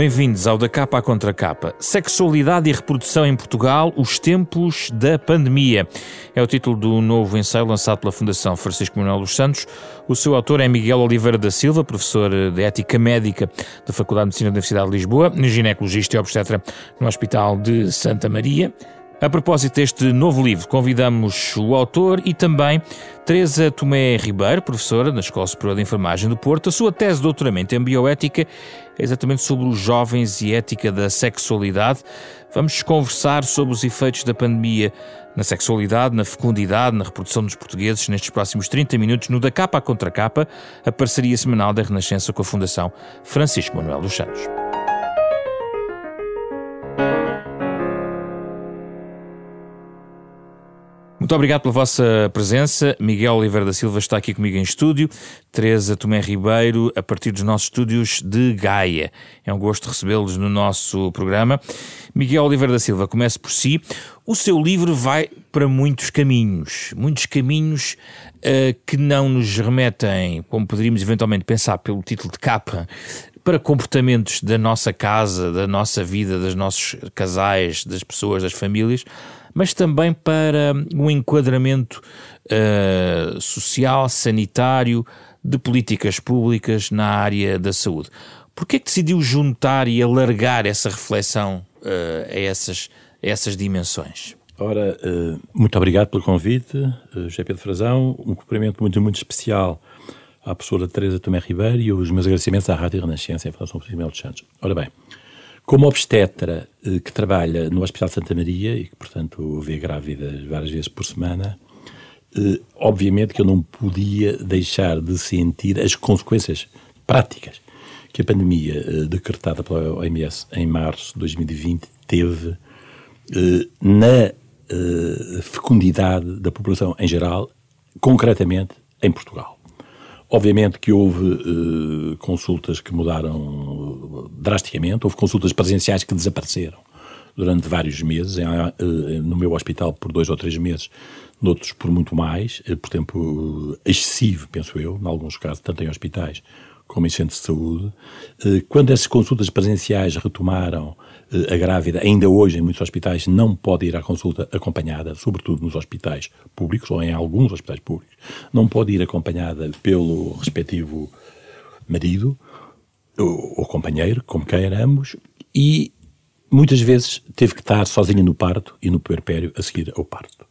Bem-vindos ao Da Capa à Contra Capa. Sexualidade e reprodução em Portugal, os tempos da pandemia. É o título do novo ensaio lançado pela Fundação Francisco Manuel dos Santos. O seu autor é Miguel Oliveira da Silva, professor de Ética Médica da Faculdade de Medicina da Universidade de Lisboa, ginecologista e obstetra no Hospital de Santa Maria. A propósito deste novo livro, convidamos o autor e também Teresa Tomé Ribeiro, professora na Escola Superior de Enfermagem do Porto. A sua tese de doutoramento em bioética é exatamente sobre os jovens e ética da sexualidade. Vamos conversar sobre os efeitos da pandemia na sexualidade, na fecundidade, na reprodução dos portugueses nestes próximos 30 minutos no Da Capa à Contra Capa, a parceria semanal da Renascença com a Fundação Francisco Manuel dos Santos. Muito obrigado pela vossa presença. Miguel Oliveira da Silva está aqui comigo em estúdio. Teresa Tomé Ribeiro, a partir dos nossos estúdios de Gaia. É um gosto recebê-los no nosso programa. Miguel Oliveira da Silva, comece por si. O seu livro vai para muitos caminhos, muitos caminhos uh, que não nos remetem, como poderíamos eventualmente pensar pelo título de capa, para comportamentos da nossa casa, da nossa vida, dos nossos casais, das pessoas, das famílias, mas também para um enquadramento uh, social, sanitário, de políticas públicas na área da saúde. Por que é que decidiu juntar e alargar essa reflexão uh, a, essas, a essas dimensões? Ora, uh, muito obrigado pelo convite, uh, José Pedro Frazão. Um cumprimento muito, muito especial à professora Teresa Tomé Ribeiro e os meus agradecimentos à Rádio Renascença em Fundação Francisco de Santos. Ora bem, como obstetra eh, que trabalha no Hospital Santa Maria e que, portanto, vê grávidas várias vezes por semana, eh, obviamente que eu não podia deixar de sentir as consequências práticas que a pandemia eh, decretada pela OMS em março de 2020 teve na fecundidade da população em geral, concretamente em Portugal. Obviamente que houve consultas que mudaram drasticamente, houve consultas presenciais que desapareceram durante vários meses, em, uh, no meu hospital por dois ou três meses, noutros por muito mais, uh, por tempo excessivo, penso eu, em alguns casos, tanto em hospitais como em centros de saúde. Quando essas consultas presenciais retomaram a grávida, ainda hoje em muitos hospitais, não pode ir à consulta acompanhada, sobretudo nos hospitais públicos, ou em alguns hospitais públicos, não pode ir acompanhada pelo respectivo marido ou companheiro, como queiramos, e muitas vezes teve que estar sozinha no parto e no puerpério a seguir ao parto.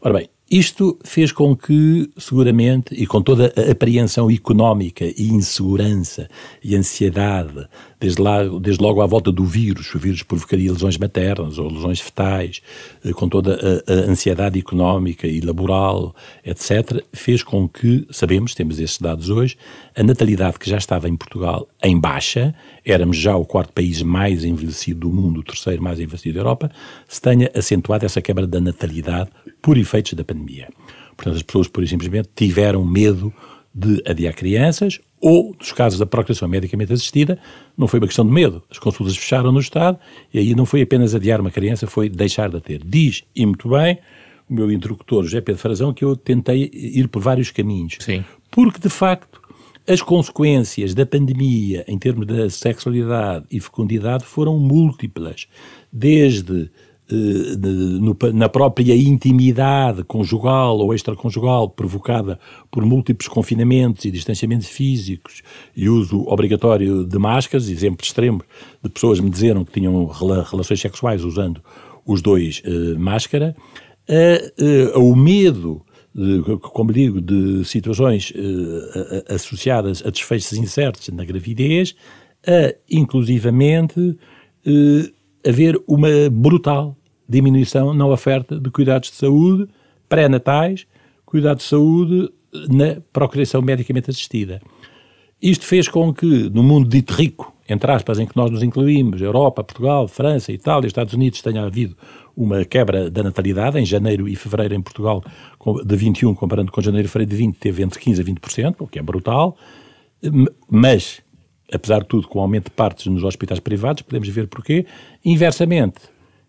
Ora bem, isto fez com que, seguramente, e com toda a apreensão económica e insegurança e ansiedade, desde, lá, desde logo à volta do vírus, o vírus provocaria lesões maternas ou lesões fetais, eh, com toda a, a ansiedade económica e laboral, etc., fez com que, sabemos, temos esses dados hoje, a natalidade que já estava em Portugal em baixa, éramos já o quarto país mais envelhecido do mundo, o terceiro mais envelhecido da Europa, se tenha acentuado essa quebra da natalidade por efeitos da pandemia. Portanto, as pessoas, por simplesmente, tiveram medo de adiar crianças ou, dos casos da procriação medicamente assistida, não foi uma questão de medo. As consultas fecharam no Estado e aí não foi apenas adiar uma criança, foi deixar de ter. Diz, e muito bem, o meu interlocutor, José Pedro Frazão, que eu tentei ir por vários caminhos. Sim. Porque, de facto, as consequências da pandemia em termos da sexualidade e fecundidade foram múltiplas, desde na própria intimidade conjugal ou extraconjugal provocada por múltiplos confinamentos e distanciamentos físicos e uso obrigatório de máscaras, exemplo extremo de pessoas me disseram que tinham relações sexuais usando os dois uh, máscara, uh, o medo como digo, de situações associadas a desfechos incertos na gravidez, inclusivamente, haver uma brutal diminuição na oferta de cuidados de saúde pré-natais, cuidados de saúde na procriação medicamente assistida. Isto fez com que, no mundo dito rico, entre aspas, em que nós nos incluímos, Europa, Portugal, França, Itália, Estados Unidos, tenha havido uma quebra da natalidade. Em janeiro e fevereiro, em Portugal, de 21, comparando com janeiro e fevereiro de 20, teve entre 15% a 20%, o que é brutal. Mas, apesar de tudo, com o aumento de partes nos hospitais privados, podemos ver porquê. Inversamente,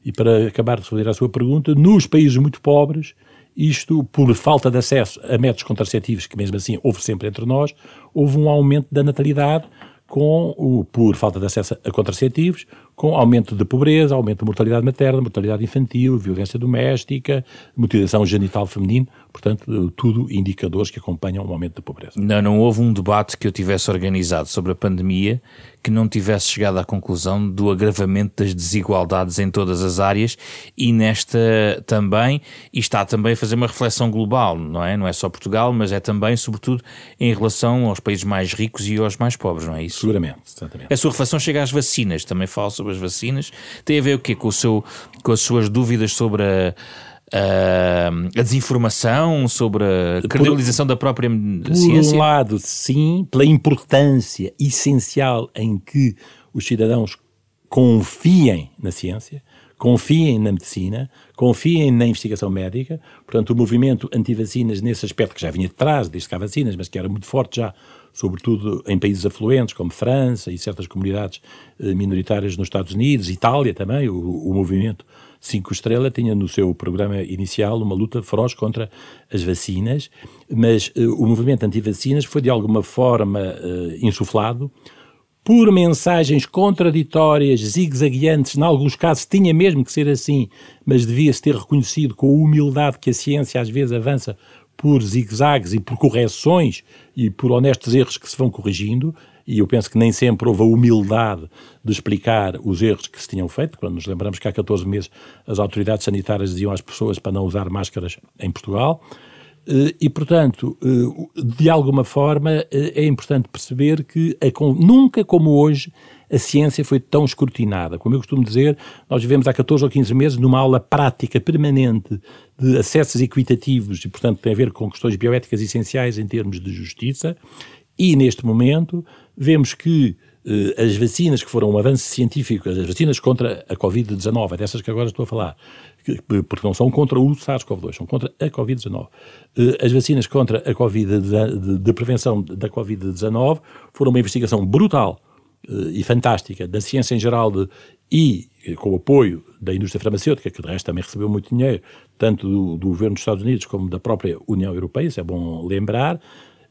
e para acabar de responder à sua pergunta, nos países muito pobres, isto por falta de acesso a métodos contraceptivos, que mesmo assim houve sempre entre nós, houve um aumento da natalidade com o, por falta de acesso a contraceptivos, com aumento de pobreza, aumento de mortalidade materna, mortalidade infantil, violência doméstica, mutilação genital feminina, portanto, tudo indicadores que acompanham o aumento da pobreza. Não, não houve um debate que eu tivesse organizado sobre a pandemia que não tivesse chegado à conclusão do agravamento das desigualdades em todas as áreas e nesta também, e está também a fazer uma reflexão global, não é? Não é só Portugal, mas é também, sobretudo, em relação aos países mais ricos e aos mais pobres, não é isso? Seguramente, exatamente. A sua reflexão chega às vacinas, também fala sobre as vacinas. Tem a ver o quê? Com, o seu, com as suas dúvidas sobre a a, a desinformação, sobre a credibilização por, da própria por ciência? Por um lado, sim, pela importância essencial em que os cidadãos confiem na ciência, confiem na medicina, confiem na investigação médica. Portanto, o movimento anti-vacinas, nesse aspecto que já vinha de trás, desde que há vacinas, mas que era muito forte já, sobretudo em países afluentes como França e certas comunidades eh, minoritárias nos Estados Unidos, Itália também, o, o movimento Cinco Estrela tinha no seu programa inicial uma luta feroz contra as vacinas, mas uh, o movimento anti-vacinas foi de alguma forma uh, insuflado por mensagens contraditórias, zigue-zagueantes, em alguns casos tinha mesmo que ser assim, mas devia-se ter reconhecido com a humildade que a ciência às vezes avança por zigue-zagues e por correções e por honestos erros que se vão corrigindo, e eu penso que nem sempre houve a humildade de explicar os erros que se tinham feito. Quando nos lembramos que há 14 meses as autoridades sanitárias diziam às pessoas para não usar máscaras em Portugal. Eh, e, portanto, eh, de alguma forma, eh, é importante perceber que nunca como hoje a ciência foi tão escrutinada. Como eu costumo dizer, nós vivemos há 14 ou 15 meses numa aula prática permanente de acessos equitativos e, portanto, tem a ver com questões bioéticas essenciais em termos de justiça. E, neste momento, vemos que as vacinas que foram um avanço científico, as vacinas contra a Covid-19, é dessas que agora estou a falar, que, porque não são contra o SARS-CoV-2, são contra a Covid-19. Eh, as vacinas contra a Covid, de, de prevenção da Covid-19 foram uma investigação brutal eh, e fantástica da ciência em geral de, e com o apoio da indústria farmacêutica, que de resto também recebeu muito dinheiro, tanto do, do governo dos Estados Unidos como da própria União Europeia, isso é bom lembrar, eh,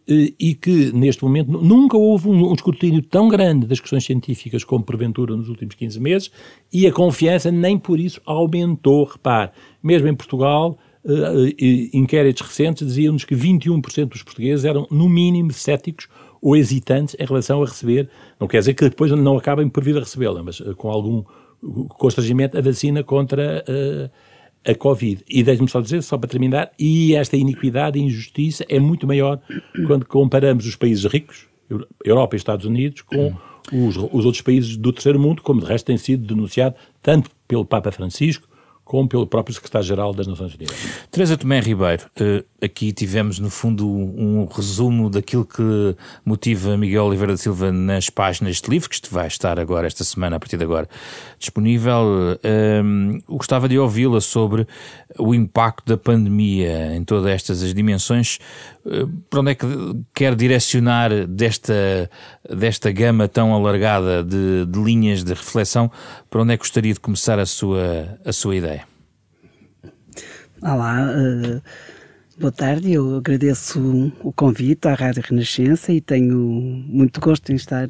e que, neste momento, nunca houve um, um, escrutínio tão grande das questões científicas como porventura nos últimos 15 meses e a confiança nem por isso aumentou. Repare, mesmo em Portugal, uh, inquéritos recentes diziam-nos que 21% dos portugueses eram, no mínimo, céticos ou hesitantes em relação a receber, não quer dizer que depois não acabem por vir a recebê-la, mas com algum constrangimento, a vacina contra a Covid. E deixe-me só dizer, só para terminar, e esta iniquidade e injustiça é muito maior quando comparamos os países ricos, Europa e Estados Unidos, com os, os outros países do terceiro mundo, como de resto tem sido denunciado tanto pelo Papa Francisco como pelo próprio secretário-geral das Nações Unidas. Teresa Tomé Ribeiro, eh, aqui tivemos no fundo um resumo daquilo que motiva Miguel Oliveira da Silva nas páginas de livro, que vai estar agora, esta semana, a partir de agora, disponível. Um, ehm, gostava de ouvi-la sobre o impacto da pandemia em todas estas as dimensões. Eh, para onde é que quer direcionar desta, desta gama tão alargada de, de linhas de reflexão? Para onde é que gostaria de começar a sua, a sua ideia? Olá, uh, boa tarde. Eu agradeço o convite à Rádio Renascença e tenho muito gosto em estar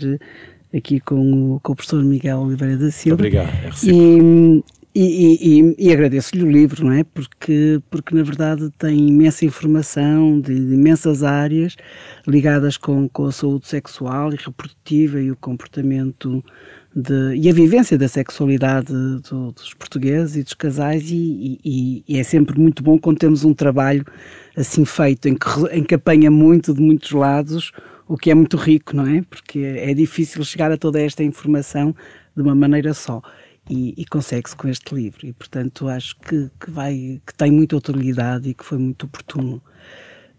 aqui com o, com o professor Miguel Oliveira da Silva. Obrigado. É e, e, e, e agradeço-lhe o livro, não é? Porque, porque na verdade tem imensa informação de, de imensas áreas ligadas com, com a saúde sexual e reprodutiva e o comportamento de, e a vivência da sexualidade do, dos portugueses e dos casais e, e, e, é sempre muito bom quando temos um trabalho assim feito, em que, em que apanha muito de muitos lados, o que é muito rico, não é? Porque é difícil chegar a toda esta informação de uma maneira só. E, e consegue-se com este livro. E, portanto, acho que, que, vai, que tem muita utilidade e que foi muito oportuno.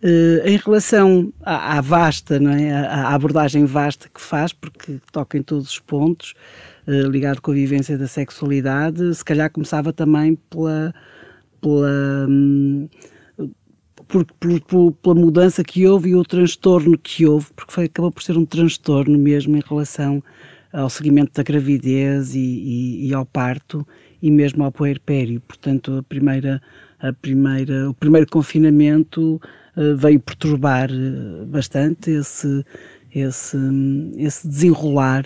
Uh, em relação à, à vasta, não é? À, à, abordagem vasta que faz, porque toca em todos os pontos, uh, ligado com a vivência da sexualidade, se calhar começava também pela, pela, hum, por, por, pela mudança que houve e o transtorno que houve, porque foi, acabou por ser um transtorno mesmo em relação ao seguimento da gravidez e, e, e ao parto e mesmo ao puerpério. Portanto, a primeira, a primeira, o primeiro confinamento veio perturbar uh, bastante esse, esse, esse desenrolar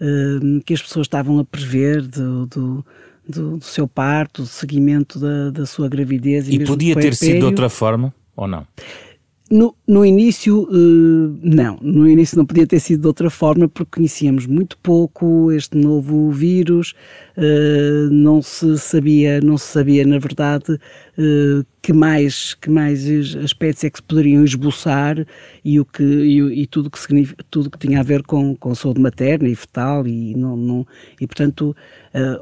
uh, que as pessoas estavam a prever do, do, do, do seu parto, do seguimento da, da sua gravidez. E, e podia ter sido de outra forma ou não? No, no início, uh, não. No início não podia ter sido de outra forma, porque conhecíamos muito pouco este novo vírus, uh, não se sabia, não se sabia, na verdade, uh, que mais, que mais aspectos é que se poderiam esboçar e, o que, e, e tudo, que tudo que tinha a ver com, com saúde materna e fetal e, não, não, e portanto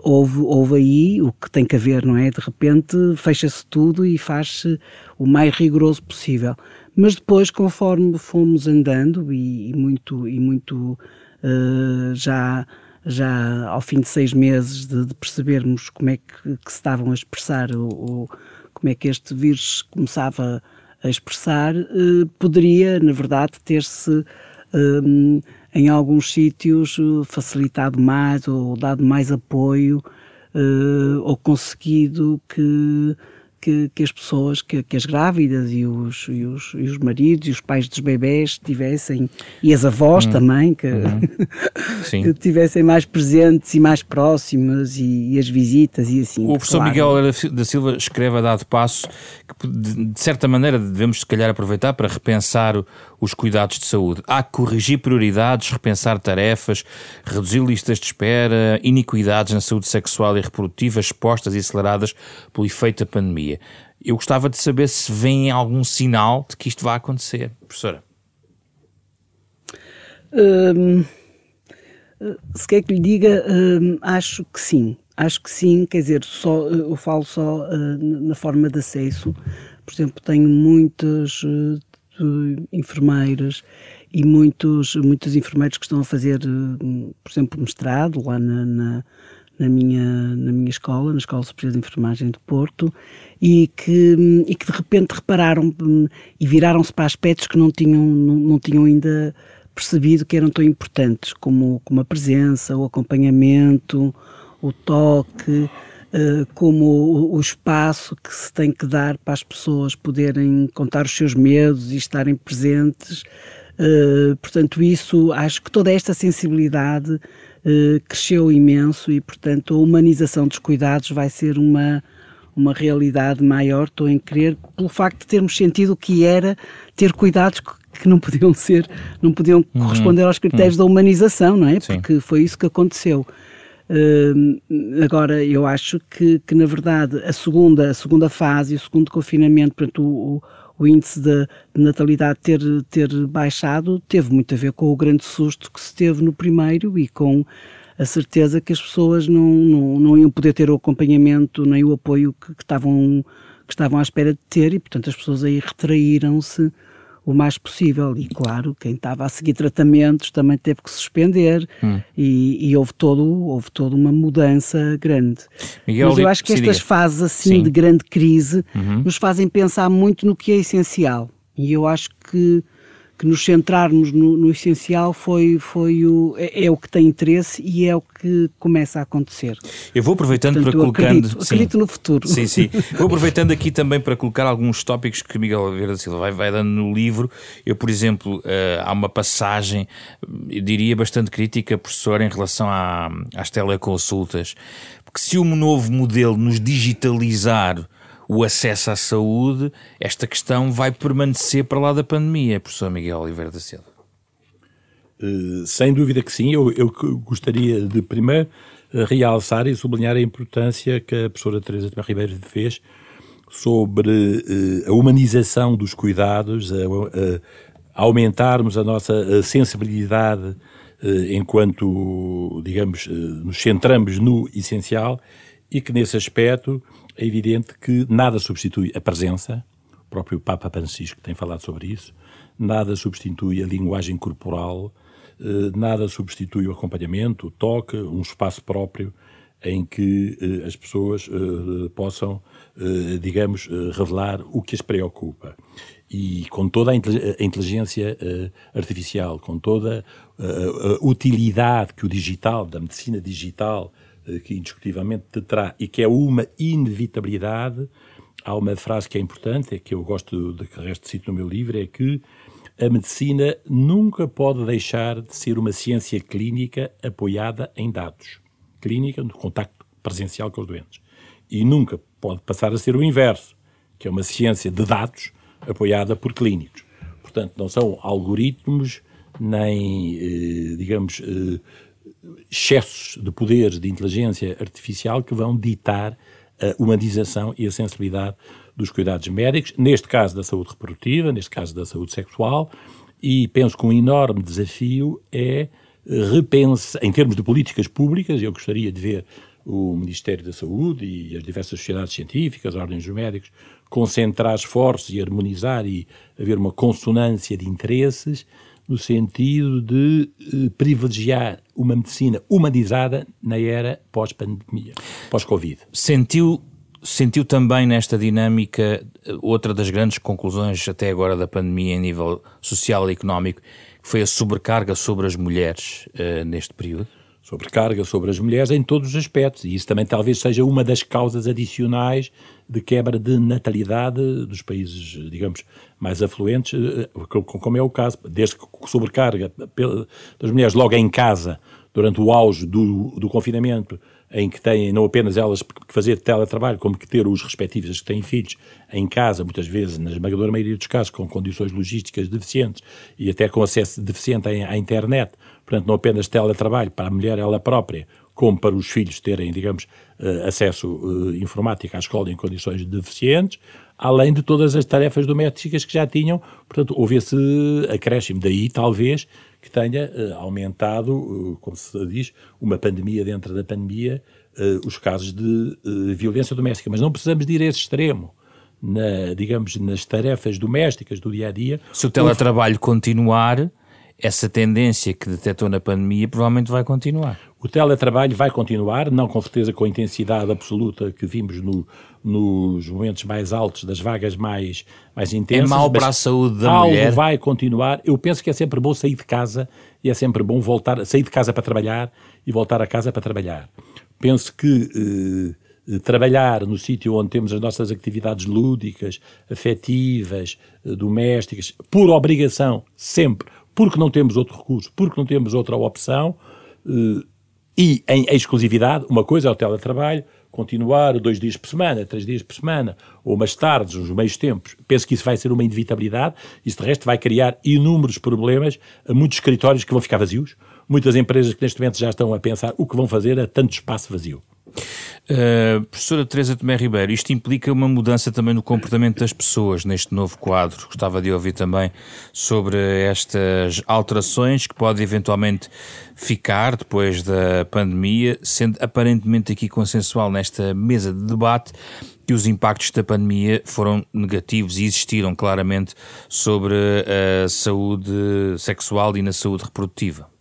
houve, houve aí o que tem que haver, não é? De repente fecha-se tudo e faz-se o mais rigoroso possível. Mas depois, conforme fomos andando e, e muito, e muito uh, já já ao fim de seis meses de, de percebermos como é que, que, se estavam a expressar o, o como é que este vírus começava a expressar, eh, poderia, na verdade, ter-se eh, em alguns sítios facilitado mais ou dado mais apoio ou conseguido que que, que as pessoas, que, que, as grávidas e os, e, os, e os maridos e os pais dos bebés tivessem, e as avós hum. também, que, uhum. tivessem mais presentes e mais próximas e, e as visitas e assim. O professor claro. Miguel da Silva escreve a dado passo que, de, de certa maneira, devemos se calhar aproveitar para repensar os cuidados de saúde. Há que corrigir prioridades, repensar tarefas, reduzir listas de espera, iniquidades na saúde sexual e reprodutiva expostas e aceleradas pelo efeito da pandemia. Eu gostava de saber se vem algum sinal de que isto vai acontecer, professora. Hum, se quer que lhe diga, hum, acho que sim. Acho que sim, quer dizer, só, eu falo só uh, na forma de acesso. Por exemplo, tenho muitas enfermeiras e muitos, muitos enfermeiros que estão a fazer, por exemplo, mestrado lá na, na, na, minha, na minha escola, na Escola Superior de Enfermagem de Porto, e que, e que de repente repararam e viraram-se para aspectos que não tinham, não, não tinham ainda percebido que eram tão importantes, como, como a presença, o acompanhamento, o toque, como o, espaço que se tem que dar para as pessoas poderem contar os seus medos e estarem presentes. Uh, portanto, isso, acho que toda esta sensibilidade uh, cresceu imenso e, portanto, a humanização dos cuidados vai ser uma, uma realidade maior, estou em crer, pelo facto de termos sentido o que era ter cuidados que não podiam ser, não podiam uhum. corresponder aos critérios uhum. da humanização, não é? Sim. Porque foi isso que aconteceu. Uh, agora, eu acho que, que, na verdade, a segunda, a segunda fase, o segundo confinamento, portanto, o, o índice de, de, natalidade ter, ter baixado, teve muito a ver com o grande susto que se teve no primeiro e com a certeza que as pessoas não, não, não iam poder ter o acompanhamento nem o apoio que, que, estavam, que estavam à espera de ter e, portanto, as pessoas aí retraíram-se o mais possível. E claro, quem estava a seguir tratamentos também teve que suspender hum. e, e, houve, todo, houve toda uma mudança grande. Miguel, Mas eu acho que estas fases assim Sim. de grande crise uhum. nos fazem pensar muito no que é essencial. E eu acho que que nos centrarmos no, no, essencial foi, foi o, é, é, o que tem interesse e é o que começa a acontecer. Eu vou aproveitando Portanto, para colocando. Acredito, acredito sim, no futuro. Sim, sim. Vou aproveitando aqui também para colocar alguns tópicos que Miguel Oliveira da Silva vai, vai dando no livro. Eu, por exemplo, uh, há uma passagem, eu diria bastante crítica, professor, em relação à, às teleconsultas. Porque se um novo modelo nos digitalizar o acesso à saúde, esta questão vai permanecer para lá da pandemia, professor Miguel Oliveira da Silva? Uh, sem dúvida que sim. Eu, eu gostaria de primeiro eh, realçar e sublinhar a importância que a professora Teresa de Ribeiro fez sobre uh, a humanização dos cuidados, a, a, aumentarmos a nossa sensibilidade enquanto, digamos, nos centramos no essencial e que nesse aspecto é evidente que nada substitui a presença, o próprio Papa Francisco tem falado sobre isso, nada substitui a linguagem corporal, eh, nada substitui o acompanhamento, o toque, um espaço próprio em que eh, as pessoas eh, possam, digamos, revelar o que as preocupa. E com toda a inteligência artificial, com toda a utilidade que o digital, da medicina digital, que indiscutivelmente te terá e que é uma inevitabilidade, há uma frase que é importante, é que eu gosto de que resto cito no meu livro, é que a medicina nunca pode deixar de ser uma ciência clínica apoiada em dados. Clínica no contacto presencial com os doentes. E nunca pode passar a ser o inverso, que é uma ciência de dados apoiada por clínicos. Portanto, não são algoritmos nem, eh, digamos, eh, excessos de poderes de inteligência artificial que vão ditar a humanização e a sensibilidade dos cuidados médicos, neste caso da saúde reprodutiva, neste caso da saúde sexual, e penso que um enorme desafio é repensar, em termos de políticas públicas, eu gostaria de ver o Ministério da Saúde e as diversas sociedades científicas, ordens dos médicos, concentrar esforços e harmonizar e haver uma consonância de interesses no sentido de eh, privilegiar uma medicina humanizada na era pós-pandemia, pós-Covid. Sentiu sentiu também nesta dinâmica eh, outra das grandes conclusões até agora da pandemia em nível social e económico, que foi a sobrecarga sobre as mulheres uh, neste período? Sobrecarga sobre as mulheres em todos os aspectos, e isso também talvez seja uma das causas adicionais de quebra de natalidade dos países, digamos, mais afluentes, eh, como é o caso, desde que sobrecarga das mulheres logo em casa, durante o auge do, do confinamento, em que têm não apenas elas que fazer teletrabalho, como que ter os respectivos que têm filhos em casa, muitas vezes, na esmagadora maioria dos casos, com condições logísticas deficientes e até com acesso deficiente à internet, portanto, não apenas teletrabalho para a mulher ela própria, como para os filhos terem, digamos, eh, acesso eh, informático à escola em condições deficientes, além de todas as tarefas domésticas que já tinham, portanto, houve esse acréscimo. Daí, talvez, que tenha uh, aumentado, como se diz, uma pandemia dentro da pandemia, os casos de violência doméstica. Mas não precisamos de ir a esse extremo. Na, digamos, nas tarefas domésticas do dia a dia. Se o teletrabalho continuar, essa tendência que detectou na pandemia provavelmente vai continuar. O teletrabalho vai continuar, não com certeza com a intensidade absoluta que vimos no, nos momentos mais altos das vagas mais, mais intensas. É mau para a saúde da algo mulher? vai continuar. Eu penso que é sempre bom sair de casa e é sempre bom voltar, sair de casa para trabalhar e voltar a casa para trabalhar. Penso que eh, trabalhar no sítio onde temos as nossas atividades lúdicas, afetivas, eh, domésticas, por obrigação, sempre, porque não temos outro recurso, porque não temos outra opção, eh, e em exclusividade, uma coisa é o teletrabalho, continuar dois dias por semana, três dias por semana, ou umas tardes, uns meios tempos. Penso que isso vai ser uma inevitabilidade. Isso, de resto, vai criar inúmeros problemas a muitos escritórios que vão ficar vazios, muitas empresas que neste momento já estão a pensar o que vão fazer a tanto espaço vazio. Uh, professora Teresa Tomé Ribeiro, isto implica uma mudança também no comportamento das pessoas neste novo quadro. Gostava de ouvir também sobre estas alterações que podem eventualmente ficar depois da pandemia, sendo aparentemente aqui consensual nesta mesa de debate que os impactos da pandemia foram negativos e existiram claramente sobre a saúde sexual e na saúde reprodutiva.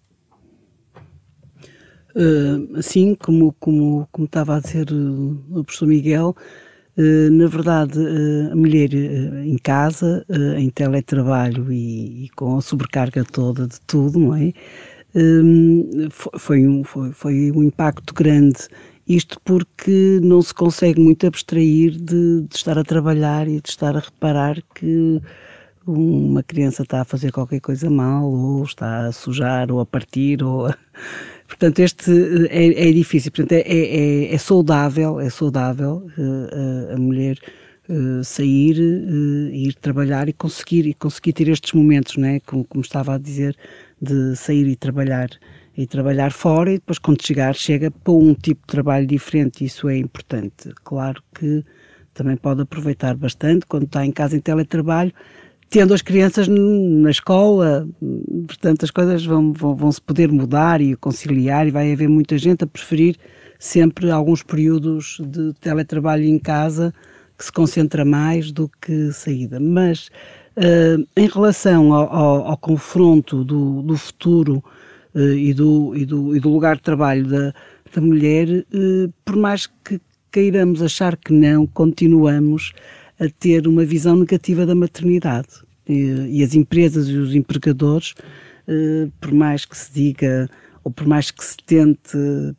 Uh, assim como, como, como estava a dizer o professor Miguel, uh, na verdade, a mulher em casa, em teletrabalho e, e, com a sobrecarga toda de tudo, não é? foi, um, foi, foi um impacto grande. Isto porque não se consegue muito abstrair de, de estar a trabalhar e de estar a reparar que uma criança está a fazer qualquer coisa mal, ou está a sujar, ou a partir, ou a Portanto, este eh, é, é difícil, portanto, é, é, é, saudável, é saudável uh, a mulher uh, sair, uh, ir trabalhar e conseguir, e conseguir ter estes momentos, né? como, como estava a dizer, de sair e trabalhar e trabalhar fora e depois quando chegar chega para um tipo de trabalho diferente, isso é importante. Claro que também pode aproveitar bastante quando está em casa em teletrabalho, tendo as crianças na escola, portanto as coisas vão, vão, vão, se poder mudar e conciliar e vai haver muita gente a preferir sempre alguns períodos de teletrabalho em casa que se concentra mais do que saída. Mas uh, em relação ao, ao, ao confronto do, do futuro uh, e, do, e, do, e do lugar de trabalho da, da mulher, uh, por mais que queiramos achar que não, continuamos a ter uma visão negativa da maternidade. E, e as empresas e os empregadores, eh, por mais que se diga ou por mais que se tente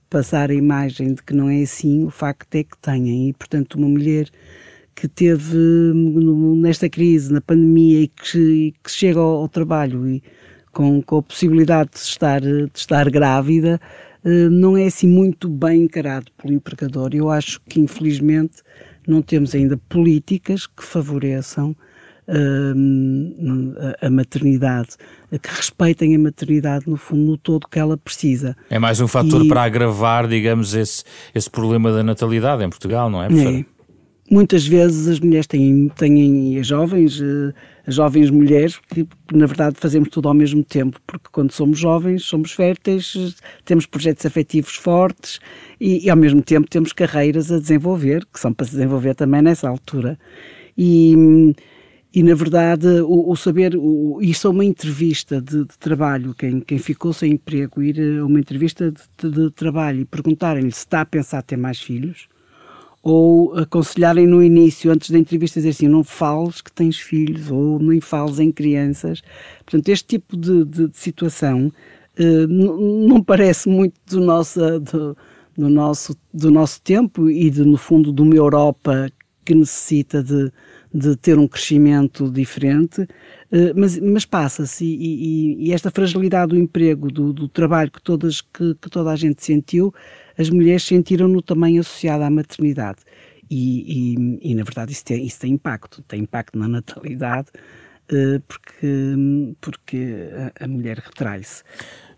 passar a imagem de que não é assim, o facto é que têm. E, portanto, uma mulher que teve nesta crise, na pandemia, e que, que chega ao, ao trabalho e com, com, a possibilidade de estar, de estar grávida, uh, não é assim muito bem encarado pelo empregador. Eu acho que, infelizmente, não temos ainda políticas que favoreçam a maternidade, que respeitem a maternidade no fundo, no todo que ela precisa. É mais um fator e, para agravar, digamos, esse, esse problema da natalidade em Portugal, não é, professora? É. Muitas vezes as mulheres têm, têm as jovens, eh, as jovens mulheres, que na verdade fazemos tudo ao mesmo tempo, porque quando somos jovens, somos férteis, temos projetos afetivos fortes e, e ao mesmo tempo temos carreiras a desenvolver, que são para se desenvolver também nessa altura. E e, na verdade, o, o saber, o, isso é uma entrevista de, de, trabalho, quem, quem ficou sem emprego, ir a uma entrevista de, de, trabalho e perguntarem-lhe se está a pensar ter mais filhos, ou aconselharem no início, antes da entrevista, dizer assim: não fales que tens filhos, ou nem fales em crianças. Portanto, este tipo de, de, de situação eh, não parece muito do nosso, do, do, nosso, do nosso tempo e, de, no fundo, de uma Europa que necessita de de ter um crescimento diferente, eh, mas, mas passa-se e, e, e, esta fragilidade do emprego, do, do trabalho que, todas, que, que, toda a gente sentiu, as mulheres sentiram-no também associado à maternidade. E, e, e, na verdade isso tem, isso tem impacto, tem impacto na natalidade, eh, porque, porque a, a mulher retrai-se.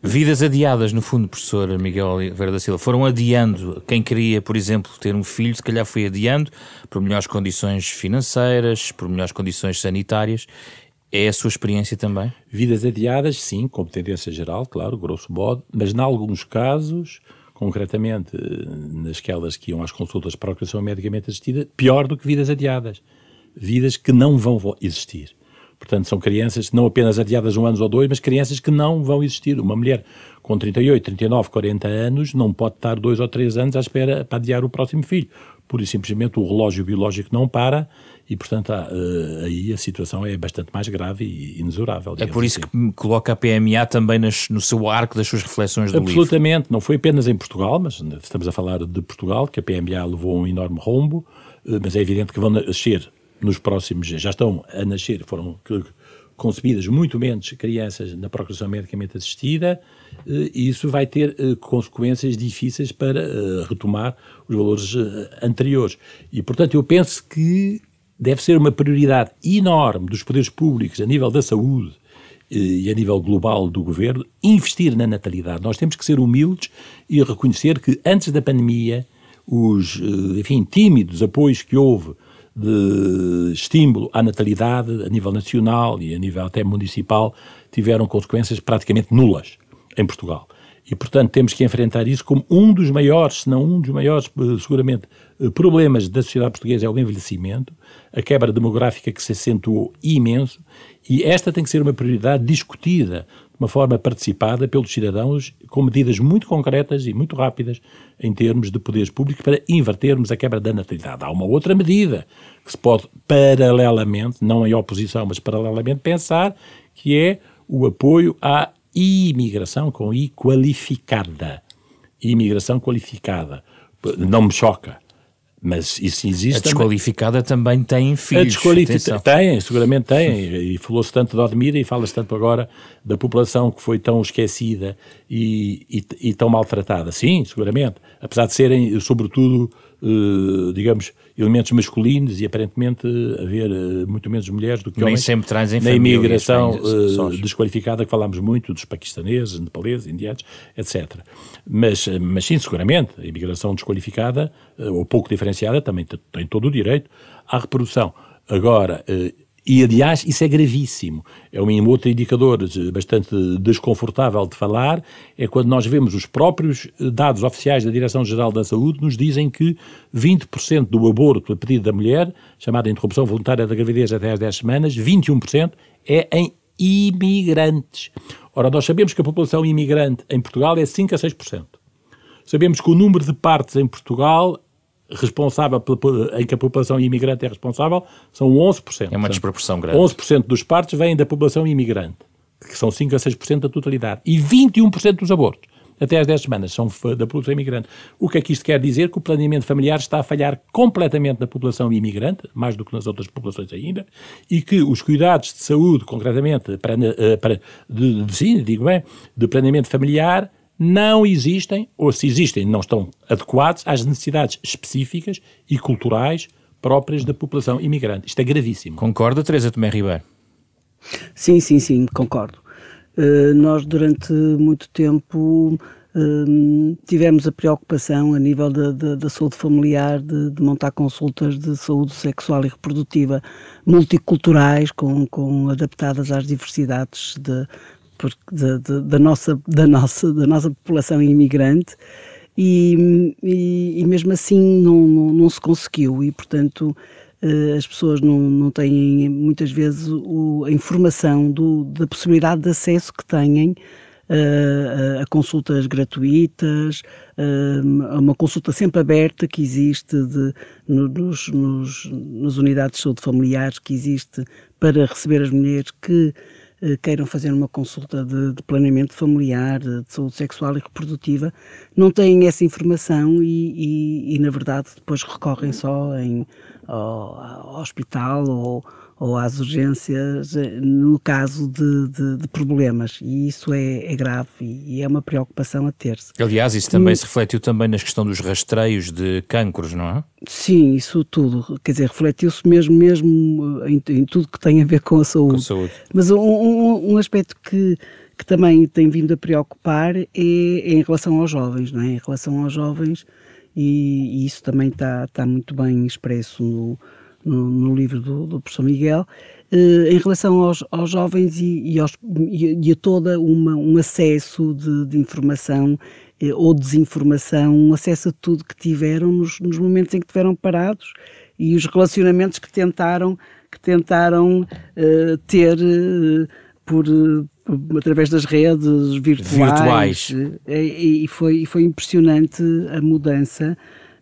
Vidas adiadas, no fundo, professor Miguel Oliveira da Silva, foram adiando. Quem queria, por exemplo, ter um filho, se calhar foi adiando por melhores condições financeiras, por melhores condições sanitárias. É a sua experiência também? Vidas adiadas, sim, como tendência geral, claro, grosso modo, mas em alguns casos, concretamente nasquelas que iam às consultas para a procuração medicamente assistida, pior do que vidas adiadas. Vidas que não vão existir. Portanto, são crianças não apenas adiadas um ano ou dois, mas crianças que não vão existir. Uma mulher com 38, 39, 40 anos não pode estar dois ou três anos à espera para adiar o próximo filho. Pura e simplesmente o relógio biológico não para e, portanto, há, uh, aí a situação é bastante mais grave e inexorável. É por isso assim. que coloca a PMA também nas, no seu arco das suas reflexões do Absolutamente. Livro. Não foi apenas em Portugal, mas estamos a falar de Portugal, que a PMA levou um enorme rombo, uh, mas é evidente que vão nascer nos próximos, já estão a nascer, foram concebidas muito menos crianças na procuração medicamente assistida, eh, e isso vai ter eh, consequências difíceis para eh, retomar os valores anteriores. E, portanto, eu penso que deve ser uma prioridade enorme dos poderes públicos a nível da saúde e a nível global do governo investir na natalidade. Nós temos que ser humildes e reconhecer que antes da pandemia os, enfim, tímidos apoios que houve de estímulo à natalidade a nível nacional e a nível até municipal tiveram consequências praticamente nulas em Portugal. E, portanto, temos que enfrentar isso como um dos maiores, se não um dos maiores, eh, seguramente, eh, problemas da sociedade portuguesa é o envelhecimento, a quebra demográfica que se acentuou imenso, e esta tem que ser uma prioridade discutida de uma forma participada pelos cidadãos, com medidas muito concretas e muito rápidas em termos de poderes públicos para invertermos a quebra da natalidade. Há uma outra medida que se pode paralelamente, não em oposição, mas paralelamente pensar, que é o apoio à imigração com I qualificada. Imigração qualificada. Não me choca mas isso existe. A desqualificada também, também tem filhos. A desqualificada tem, seguramente tem. E falou-se tanto de Odmira e fala-se tanto agora da população que foi tão esquecida e, e, e, tão maltratada. Sim, seguramente. Apesar de serem, sobretudo, digamos, elementos masculinos e aparentemente haver uh, muito menos mulheres do que Nem homens. sempre trazem Na imigração uh, desqualificada, que falámos muito dos paquistaneses, nepaleses, indianos, etc. Mas, mas sim, seguramente, a imigração desqualificada, ou pouco diferenciada, também tem todo o direito à reprodução. Agora, e, aliás, isso é gravíssimo. É um outro indicador bastante desconfortável de falar, é quando nós vemos os próprios dados oficiais da Direção-Geral da Saúde nos dizem que 20% do aborto a pedido da mulher, chamada interrupção voluntária da gravidez até às 10 semanas, 21% é em imigrantes. Ora, nós sabemos que a população imigrante em Portugal é 5 a 6%. Sabemos que o número de partes em Portugal responsável em que a população imigrante é responsável são 11%. É uma desproporção grande. 11% dos partos vêm da população imigrante, que são 5 a 6% da totalidade, e 21% dos abortos. até às 10 semanas são da população imigrante. O que é que isto quer dizer? Que o planeamento familiar está a falhar completamente na população imigrante, mais do que nas outras populações ainda, e que os cuidados de saúde, concretamente, para, eh, para de, de, sim, digo bem, de planeamento familiar, não existem, ou se existem, não estão adequados às necessidades específicas e culturais próprias da população imigrante. Isto é gravíssimo. Concorda, Teresa Tomé Ribeiro? Sim, sim, sim, concordo. Uh, nós, durante muito tempo, uh, tivemos a preocupação, a nível da, da, da saúde familiar, de, de, montar consultas de saúde sexual e reprodutiva multiculturais, com, com adaptadas às diversidades de, de, da, nossa, da, nossa, da nossa população imigrante. E, e, e mesmo assim não, não, não se conseguiu, e portanto eh, as pessoas não, não têm muitas vezes o, a informação do, da possibilidade de acesso que têm uh, a consultas gratuitas, uh, a uma consulta sempre aberta que existe de, nos, nos, nas unidades de saúde familiares que existe para receber as mulheres que queiram fazer uma consulta de, de planeamento familiar, de saúde sexual e reprodutiva, não têm essa informação e, e, e na verdade depois recorrem só em ao, ao hospital ou, ou às urgências eh, no caso de, de, de problemas e isso é, é grave e, e, é uma preocupação a ter-se. Aliás, isso também e, se refletiu também na questão dos rastreios de cancros, não é? Sim, isso tudo, quer dizer, refletiu-se mesmo, mesmo em, em, tudo que tem a ver com a saúde. Com a saúde. Mas um, um, um aspecto que, que também tem vindo a preocupar é, é em relação aos jovens, não é? Em relação aos jovens e, e isso também está, está muito bem expresso no, no, no livro do, do, professor Miguel, eh, em relação aos, aos jovens e, e, aos, e, a toda uma, um acesso de, de informação eh, ou desinformação, um acesso a tudo que tiveram nos, nos momentos em que estiveram parados e os relacionamentos que tentaram que tentaram eh, ter por, através das redes virtuais, virtuais. Eh, e, e, foi, e foi impressionante a mudança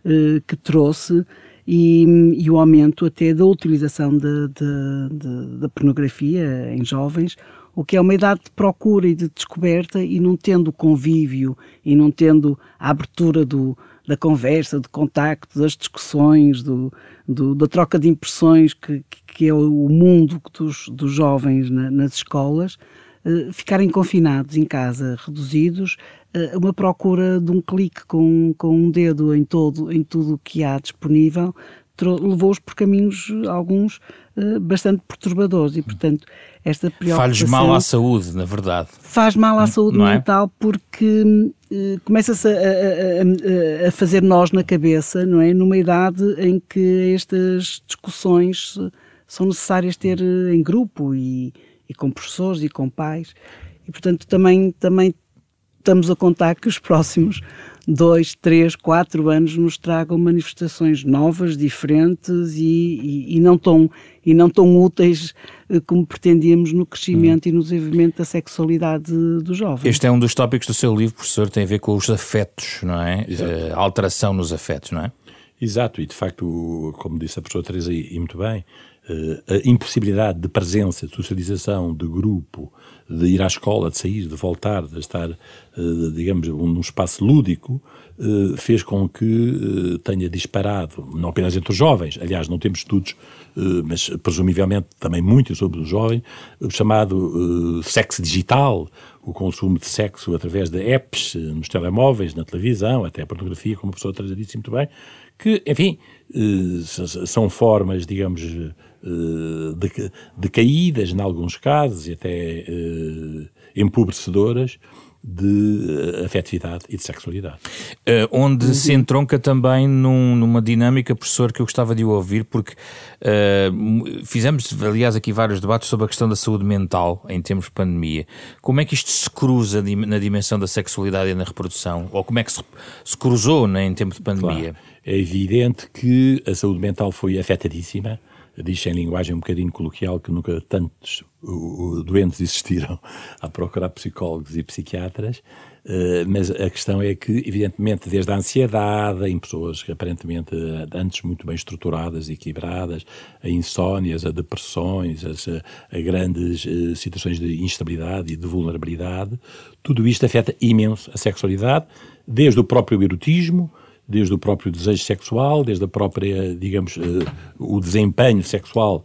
uh, que trouxe e, e, o aumento até da utilização da pornografia em jovens, o que é uma idade de procura e de descoberta e não tendo convívio e não tendo a abertura do, da conversa, do contacto, das discussões, do, do, da troca de impressões que, que é o mundo dos, dos jovens na, nas escolas, ficarem confinados em casa, reduzidos, uh, uma procura de um clique com, com um dedo em, todo, em tudo o que há disponível, levou-os por caminhos, alguns, uh, bastante perturbadores e, portanto, esta preocupação... Faz mal à saúde, na verdade. Faz mal à saúde Não é? mental é? porque começa-se a, a, a, fazer nós na cabeça, não é? Numa idade em que estas discussões são necessárias ter em grupo e e com professores e com pais. E, portanto, também, também estamos a contar que os próximos dois, três, quatro anos nos tragam manifestações novas, diferentes e, e, e, não, tão, e não tão úteis eh, como pretendíamos no crescimento hum. e no desenvolvimento da sexualidade dos jovens. Este é um dos tópicos do seu livro, professor, tem a ver com os afetos, não é? Eh, a alteração nos afetos, não é? Exato, e de facto, como disse a professora Teresa, e muito bem, eh, a impossibilidade de presença, de socialização, de grupo, de ir à escola, de sair, de voltar, de estar, eh, digamos, num espaço lúdico, eh, fez com que tenha disparado, não apenas entre os jovens, aliás, não temos estudos, mas presumivelmente também muito sobre os jovens, o chamado sexo digital, o consumo de sexo através de apps nos telemóveis, na televisão, até a pornografia, como a professora Teresa disse muito bem, que, enfim, são formas, digamos, eh, de, de caídas, em alguns casos, e até uh, empobrecedoras, de afetividade e de sexualidade. Uh, onde uhum. se entronca também num, numa dinâmica, professor, que eu gostava de ouvir, porque uh, fizemos, aliás, aqui vários debates sobre a questão da saúde mental em termos de pandemia. Como é que isto se cruza na dimensão da sexualidade e na reprodução? Ou como é que se, se cruzou né, em tempo de pandemia? Claro. É evidente que a saúde mental foi afetadíssima diz em linguagem um bocadinho coloquial que nunca tantos doentes existiram a procurar psicólogos e psiquiatras, eh, mas a questão é que, evidentemente, desde a ansiedade, em pessoas aparentemente antes muito bem estruturadas e equilibradas, a insónias, a depressões, a, a grandes situações de instabilidade e de vulnerabilidade, tudo isto afeta imenso a sexualidade, desde o próprio erotismo, desde o próprio desejo sexual, desde a própria, digamos, uh, o desempenho sexual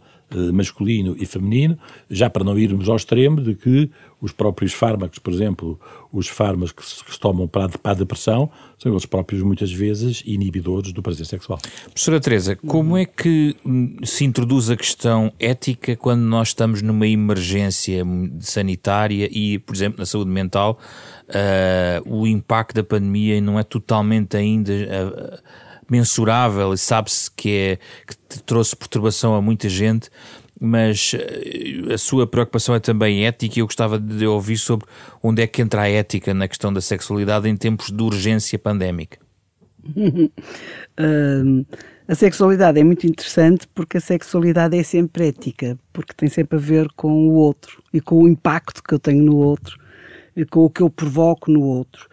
masculino e feminino, já para não irmos ao extremo de que os próprios fármacos, por exemplo, os fármacos que se, que se tomam para, para a depressão, são eles próprios muitas vezes inibidores do prazer sexual. Professora Teresa, como é que hum, se introduz a questão ética quando nós estamos numa emergência sanitária e, por exemplo, na saúde mental, uh, o impacto da pandemia não é totalmente ainda uh, mensurável e sabe-se que, é, que trouxe perturbação a muita gente, mas uh, a sua preocupação é também ética e eu gostava de ouvir sobre onde é que entra a ética na questão da sexualidade em tempos de urgência pandémica. a sexualidade é muito interessante porque a sexualidade é sempre ética, porque tem sempre a ver com o outro e com o impacto que eu tenho no outro com o que eu provoco no outro.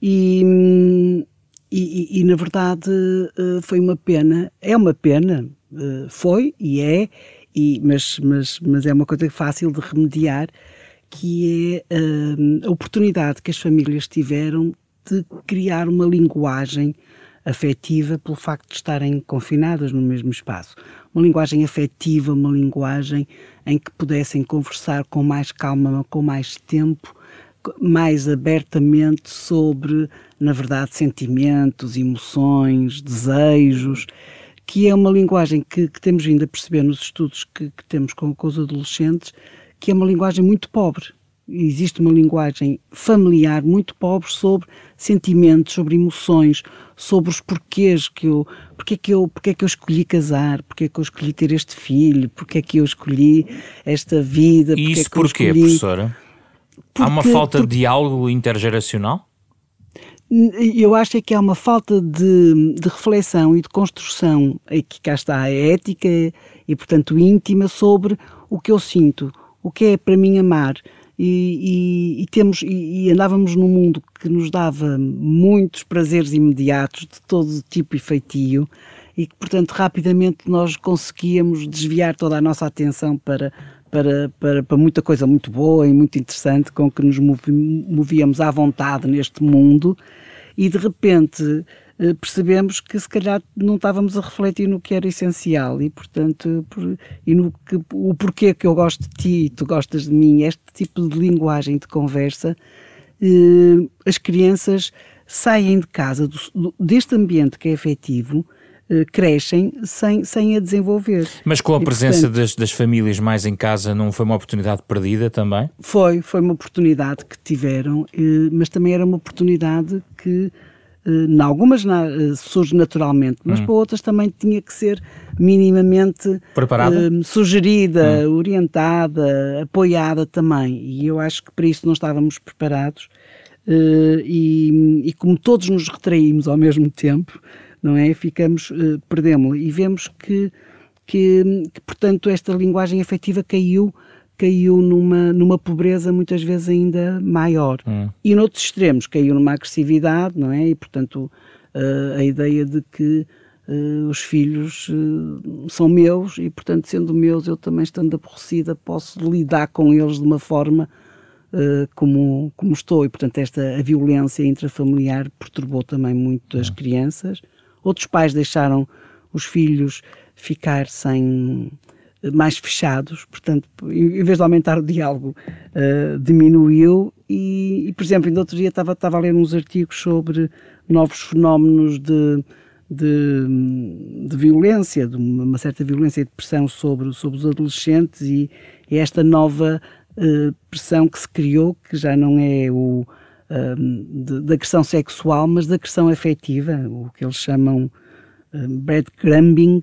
E, e, e, na verdade eh, foi uma pena, é uma pena, eh, foi e é, e, mas, mas, mas é uma coisa fácil de remediar, que é eh, a oportunidade que as famílias tiveram de criar uma linguagem afetiva pelo facto de estarem confinadas no mesmo espaço. Uma linguagem afetiva, uma linguagem em que pudessem conversar com mais calma, com mais tempo mais abertamente sobre, na verdade, sentimentos, emoções, desejos, que é uma linguagem que, que temos vindo a perceber nos estudos que, que temos com, com os adolescentes, que é uma linguagem muito pobre. Existe uma linguagem familiar muito pobre sobre sentimentos, sobre emoções, sobre os porquês que eu, porque é que eu, porque é que eu escolhi casar, porque é que eu escolhi ter este filho, porque é que eu escolhi esta vida. E isso é porquê, escolhi... professora? Porque, há uma falta porque... de diálogo intergeracional? Eu acho é que há uma falta de, de reflexão e de construção, aqui cá está a ética e, portanto, íntima sobre o que eu sinto, o que é para mim amar. E, e, e temos, e, e, andávamos num mundo que nos dava muitos prazeres imediatos de todo tipo e feitio e que, portanto, rapidamente nós conseguíamos desviar toda a nossa atenção para, para, para, para muita coisa muito boa e muito interessante com que nos movíamos à vontade neste mundo e de repente eh, percebemos que se calhar não estávamos a refletir no que era essencial e portanto por, e no que, o porquê que eu gosto de ti e tu gostas de mim este tipo de linguagem de conversa eh, as crianças saem de casa do, deste ambiente que é efetivo crescem sem, sem a desenvolver. Mas com a e, presença portanto, das, das famílias mais em casa não foi uma oportunidade perdida também? Foi, foi uma oportunidade que tiveram, eh, mas também era uma oportunidade que eh, em algumas surge naturalmente, mas hum. para outras também tinha que ser minimamente preparada, sugerida, hum. orientada, apoiada também. E eu acho que para isso não estávamos preparados. e, e como todos nos retraímos ao mesmo tempo, não é? Ficamos, uh, perdemos e vemos que, que, que, portanto, esta linguagem afetiva caiu caiu numa, numa pobreza muitas vezes ainda maior. Hum. E noutros extremos caiu numa agressividade, não é? E, portanto, uh, a ideia de que uh, os filhos uh, são meus e, portanto, sendo meus, eu também estando aborrecida, posso lidar com eles de uma forma como, como estou. E, portanto, esta a violência intrafamiliar perturbou também muito as hum. crianças. Outros pais deixaram os filhos ficar sem mais fechados, portanto, em vez de aumentar o diálogo, uh, diminuiu. E, e, por exemplo, ainda outro dia estava, estava a ler uns artigos sobre novos fenómenos de, de, de, violência, de uma certa violência e depressão sobre, sobre os adolescentes, e, e esta nova uh, pressão que se criou, que já não é o da agressão sexual, mas da agressão afetiva, o que eles chamam um, breadcrumbing,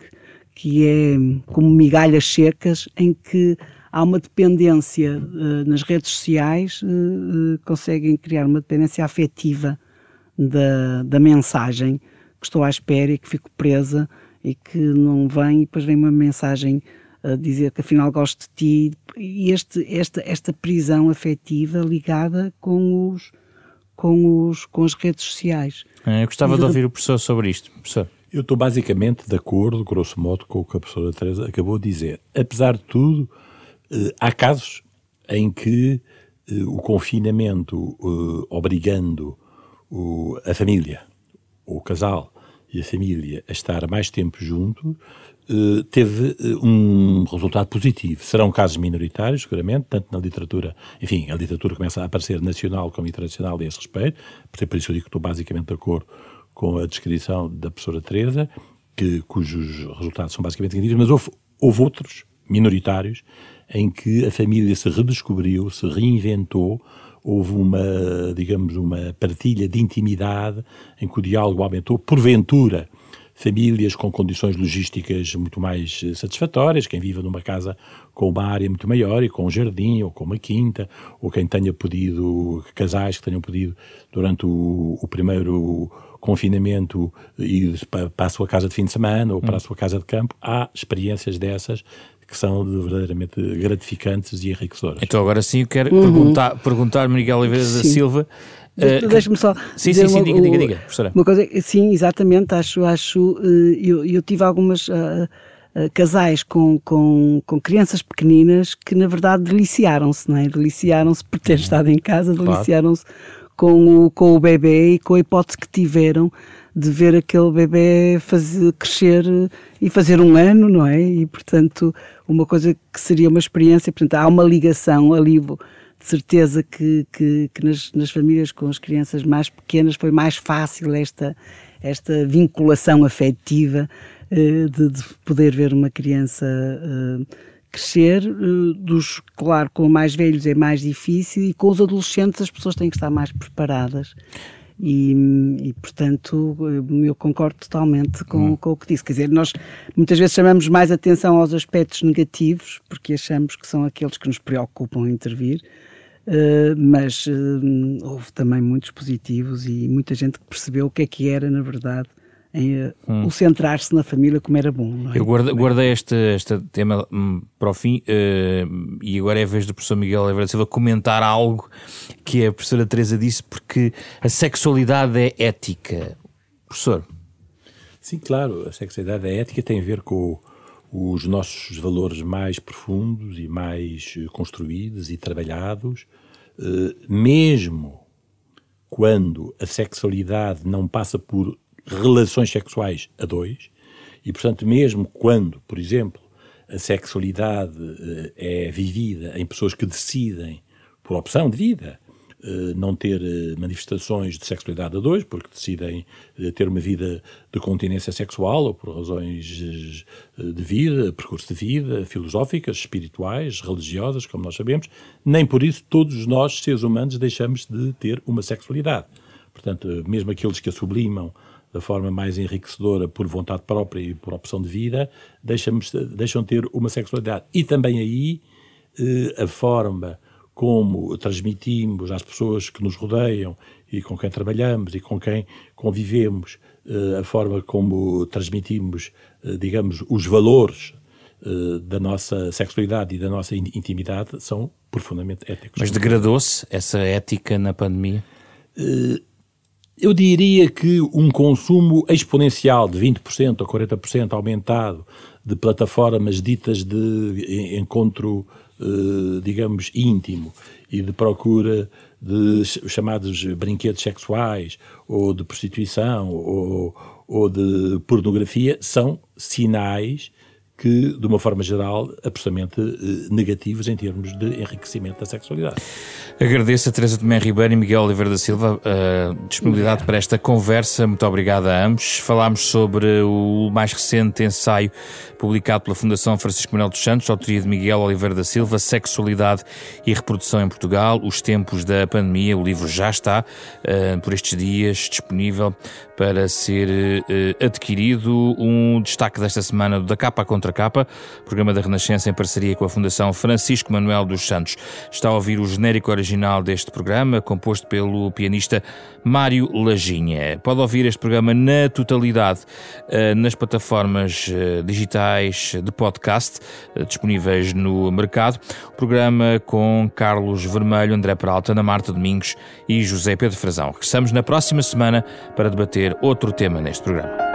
que é como migalhas secas, em que há uma dependência uh, nas redes sociais, uh, conseguem criar uma dependência afetiva da, da mensagem que estou à espera e que fico presa e que não vem e depois vem uma mensagem a dizer que afinal gosto de ti. E este, esta, esta prisão afetiva ligada com os com, os, com as redes sociais. É, eu gostava de, de ouvir o professor sobre isto. Professor. Eu estou basicamente de acordo, grosso modo, com o que a professora Teresa acabou de dizer. Apesar de tudo, eh, há casos em que eh, o confinamento eh, obrigando a família, o casal e a família a estar mais tempo junto, eh, teve eh, um resultado positivo. Serão casos minoritários, seguramente, tanto na literatura, enfim, a literatura começa a aparecer nacional como internacional a esse respeito, por isso eu digo que estou basicamente de acordo com a descrição da professora Teresa, que, cujos resultados são basicamente negativos, mas houve, houve outros, minoritários, em que a família se redescobriu, se reinventou, houve uma, digamos, uma partilha de intimidade em que o diálogo aumentou, porventura, famílias com condições logísticas muito mais eh, satisfatórias, quem vive numa casa com uma área muito maior e com um jardim ou com uma quinta, ou quem tenha podido, casais que tenham podido durante o, o primeiro confinamento ir para, para, a sua casa de fim de semana ou para a hum. sua casa de campo, há experiências dessas que são verdadeiramente gratificantes e enriquecedoras. Então agora sim eu quero uhum. perguntar, perguntar Miguel Oliveira da Silva Uh, Deixa-me só. Sim, sim, sim, diga, diga, diga, professora. Uma coisa, sim, exatamente, acho, acho, eh, eu, eu tive algumas uh, uh, casais com, com, com crianças pequeninas que na verdade deliciaram-se, não é? Deliciaram-se por ter uhum. estado em casa, deliciaram-se com o, com o bebê e com a hipótese que tiveram de ver aquele bebê fazer, crescer e fazer um ano, não é? E portanto, uma coisa que seria uma experiência, portanto, há uma ligação ali de certeza que, que, que nas, nas, famílias com as crianças mais pequenas foi mais fácil esta, esta vinculação afetiva uh, de, de, poder ver uma criança uh, crescer. Uh, dos, claro, com mais velhos é mais difícil e com os adolescentes as pessoas têm que estar mais preparadas. E, e, portanto, eu concordo totalmente com, hum. com, o que disse. Quer dizer, nós muitas vezes chamamos mais atenção aos aspectos negativos, porque achamos que são aqueles que nos preocupam intervir, Uh, mas uh, houve também muitos positivos e muita gente que percebeu o que é que era, na verdade, em, uh, hum. o centrar-se na família como era bom. É? Eu guardei, guardei este, este tema um, para o fim e agora é a vez do professor Miguel Oliveira Silva comentar algo que a professora Teresa disse, porque a sexualidade é ética. Professor. Sim, claro, a sexualidade é ética tem a ver com os nossos valores mais profundos e mais construídos e trabalhados, eh, mesmo quando a sexualidade não passa por relações sexuais a dois, e portanto, mesmo quando, por exemplo, a sexualidade eh, é vivida em pessoas que decidem, por opção de vida, eh, não ter eh, manifestações de sexualidade a dois, porque decidem ter uma vida de continência sexual ou por razões de vida, percurso de vida, filosóficas, espirituais, religiosas, como nós sabemos, nem por isso todos nós, seres humanos, deixamos de ter uma sexualidade. Portanto, mesmo aqueles que a sublimam da forma mais enriquecedora por vontade própria e por opção de vida, deixam de ter uma sexualidade. E também aí a forma como transmitimos às pessoas que nos rodeiam e com quem trabalhamos e com quem convivemos, eh, a forma como transmitimos, eh, digamos, os valores eh, da nossa sexualidade e da nossa intimidade são profundamente éticos. Mas degradou-se essa ética na pandemia? Eu diria que um consumo exponencial de 20% ou 40% aumentado de plataformas ditas de encontro eh, digamos, íntimo e de procura de chamados brinquedos sexuais ou de prostituição ou, ou de pornografia são sinais que, de uma forma geral, absolutamente eh, negativos em termos de enriquecimento da sexualidade. Agradeço a Teresa Tomé Ribeiro e Miguel Oliveira da Silva a disponibilidade para esta conversa. Muito obrigado a ambos. Falámos sobre o mais recente ensaio publicado pela Fundação Francisco Manuel dos Santos, autoria de Miguel Oliveira da Silva, Sexualidade e Reprodução em Portugal, os tempos da pandemia. O livro já está uh, por estes dias disponível para ser adquirido. Um destaque desta semana da capa contra Contra Capa, programa da Renascença em parceria com a Fundação Francisco Manuel dos Santos. Está a ouvir o genérico original deste programa, composto pelo pianista Mário Lajinha. Pode ouvir este programa na totalidade eh, nas plataformas eh, digitais de podcast eh, disponíveis no mercado. O programa com Carlos Vermelho, André Peralta, Ana Marta Domingos e José Pedro Frazão. Regressamos na próxima semana para debater outro tema neste programa.